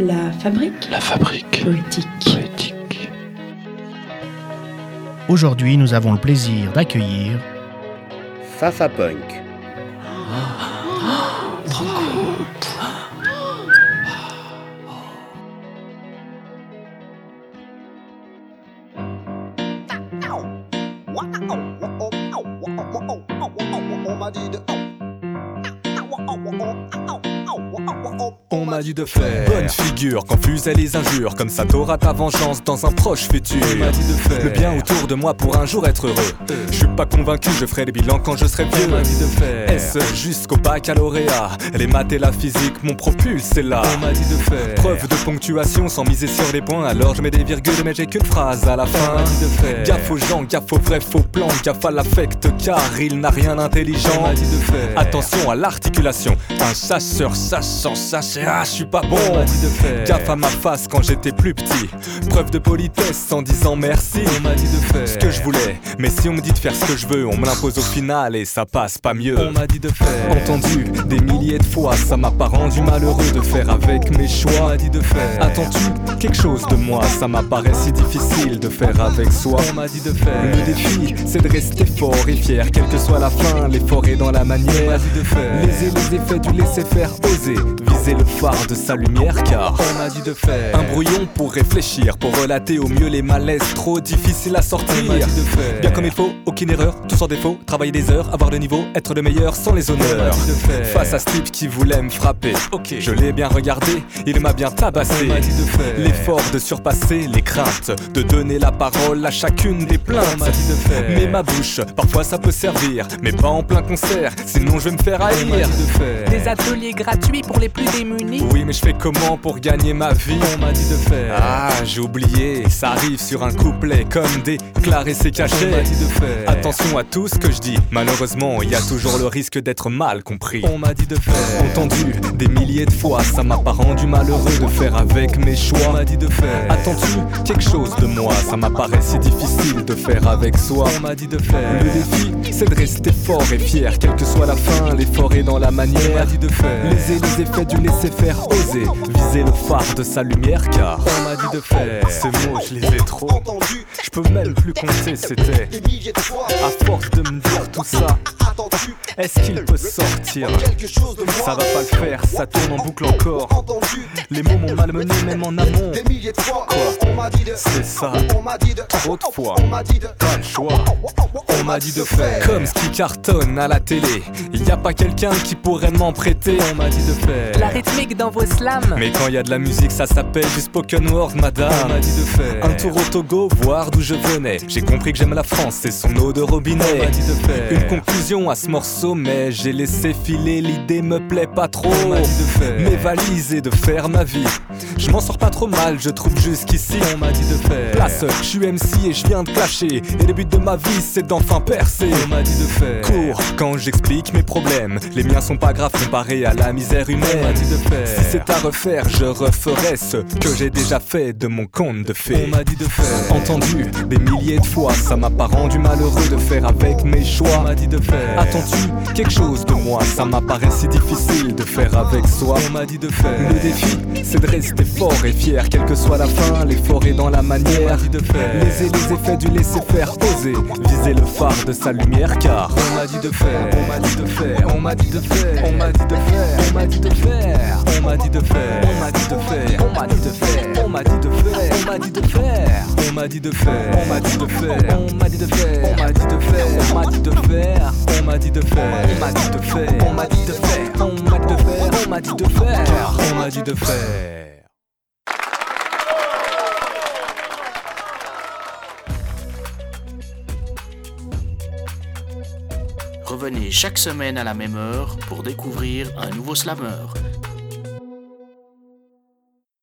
La fabrique La fabrique poétique. poétique. Aujourd'hui, nous avons le plaisir d'accueillir Fafa Punk. On m'a dit de faire. Bonne figure quand fusait les injures Comme ça t'auras ta vengeance dans un proche futur. On m'a dit de faire. Le bien autour de moi pour un jour être heureux. Je suis pas convaincu, je ferai les bilans quand je serai vieux On m'a dit de faire. S jusqu'au baccalauréat? Les maths et la physique mon propulse c'est là. On m'a dit de faire. Preuve de ponctuation sans miser sur les points. Alors je mets des virgules mais j'ai qu'une phrase à la fin On m'a dit de faire. Gaffe aux gens, gaffe aux vrais faux plans Gaffe à l'affect car il n'a rien d'intelligent On m'a dit de faire. Attention à l'articulation. Un chasseur sachant chasser ah je suis pas bon. Gaffe à ma face quand j'étais plus petit. Preuve de politesse en disant merci. On m'a dit de faire. Ce que je voulais. Mais si on me dit de faire ce que je veux On me l'impose au final et ça passe pas mieux. On m'a dit de faire. Entendu des milliers de fois Ça m'a pas rendu malheureux de faire avec mes choix. On m'a dit de faire. Attends-tu quelque chose de moi? Ça m'apparaît si difficile de faire avec soi. On m'a dit de faire. Le défi c'est de rester fort et fier. Quelle que soit la fin L'effort est dans la manière. On m'a dit de faire. Léser les effets du laisser faire oser Le phare de sa lumière car on m'a dit de faire un brouillon pour réfléchir, pour relater au mieux les malaises trop difficiles à sortir. On m'a dit de faire bien comme il faut, aucune erreur, tout sans défaut, travailler des heures, avoir le niveau, être le meilleur sans les honneurs. dit de faire face à ce type qui voulait me frapper. Ok, je l'ai bien regardé, il m'a bien tabassé. On m'a dit de faire l'effort de surpasser les craintes, de donner la parole à chacune des plaintes. On m'a dit de faire mais ma bouche, parfois ça peut servir, mais pas en plein concert, sinon je vais me faire haïr. On m'a dit de faire Des ateliers gratuits pour les plus démunis. oui, mais je fais comment pour gagner ma vie On m'a dit de faire. Ah, j'ai oublié, ça arrive sur un couplet comme déclarer ses cachets. On m'a dit de faire. Attention à tout ce que je dis. Malheureusement, il y a toujours le risque d'être mal compris. On m'a dit de faire. Entendu des milliers de fois, ça m'a pas rendu malheureux de faire avec mes choix. On m'a dit de faire. Attends-tu quelque chose de moi? Ça m'apparaît si difficile de faire avec soi. On m'a dit de faire. Le défi, c'est de rester fort et fier, quelle que soit la fin. L'effort est dans la manière. On m'a dit de faire. Les effets du laisser faire oser viser le phare de sa lumière car on m'a dit de faire. Ces mots je les ai trop je peux même plus compter c'était à force de me dire tout ça. Est-ce qu'il peut sortir? Ça va pas le faire ça tourne en boucle encore. Les mots m'ont malmené même en amont. Quoi? C'est ça. Trop de fois. Pas le choix. On m'a dit de faire. Comme ce qui cartonne à la télé. Y a pas quelqu'un qui pourrait m'en prêter. On m'a dit de faire rythmique dans vos slams. mais quand il y a de la musique, ça s'appelle du spoken word, madame. On m'a dit de faire un tour au Togo, voir d'où je venais. J'ai compris que j'aime la France et son eau de robinet. On m'a dit de faire une conclusion à ce morceau, mais j'ai laissé filer, l'idée me plaît pas trop. On m'a dit de faire mes valises et de faire ma vie. Je m'en sors pas trop mal, je trouve jusqu'ici. On m'a dit de faire place, je suis MC et je viens de clasher. Et le but de ma vie, c'est d'enfin percer. On m'a dit de faire court quand j'explique mes problèmes. Les miens sont pas graves comparés à la misère humaine. Dit de faire si c'est à refaire, je referai ce que j'ai déjà fait de mon conte de fées. On m'a dit de faire entendu des milliers de fois, ça m'a pas rendu malheureux de faire avec mes choix. On m'a dit de faire attends-tu quelque chose de moi Ça m'apparaît si difficile de faire avec soi. On m'a dit de faire le défi, c'est de rester fort et fier, quelle que soit la fin. L'effort est dans la manière. On m'a dit de faire léser les effets du laisser faire, oser viser le phare de sa lumière, car on m'a dit de faire, on m'a dit de faire, on m'a dit de faire, on m'a dit de faire, on m'a dit de faire, on m'a dit de faire, on m'a dit de faire, on m'a dit de faire, on m'a dit de faire, on m'a dit de faire, on m'a dit de faire, on m'a dit de faire, on m'a dit de faire, on m'a dit de faire, on m'a dit de faire, on m'a dit de faire, on m'a dit de faire, on m'a dit de faire, on m'a dit de faire, on m'a dit de faire, on m'a dit de faire. Revenez chaque semaine à la même heure pour découvrir un nouveau slammer.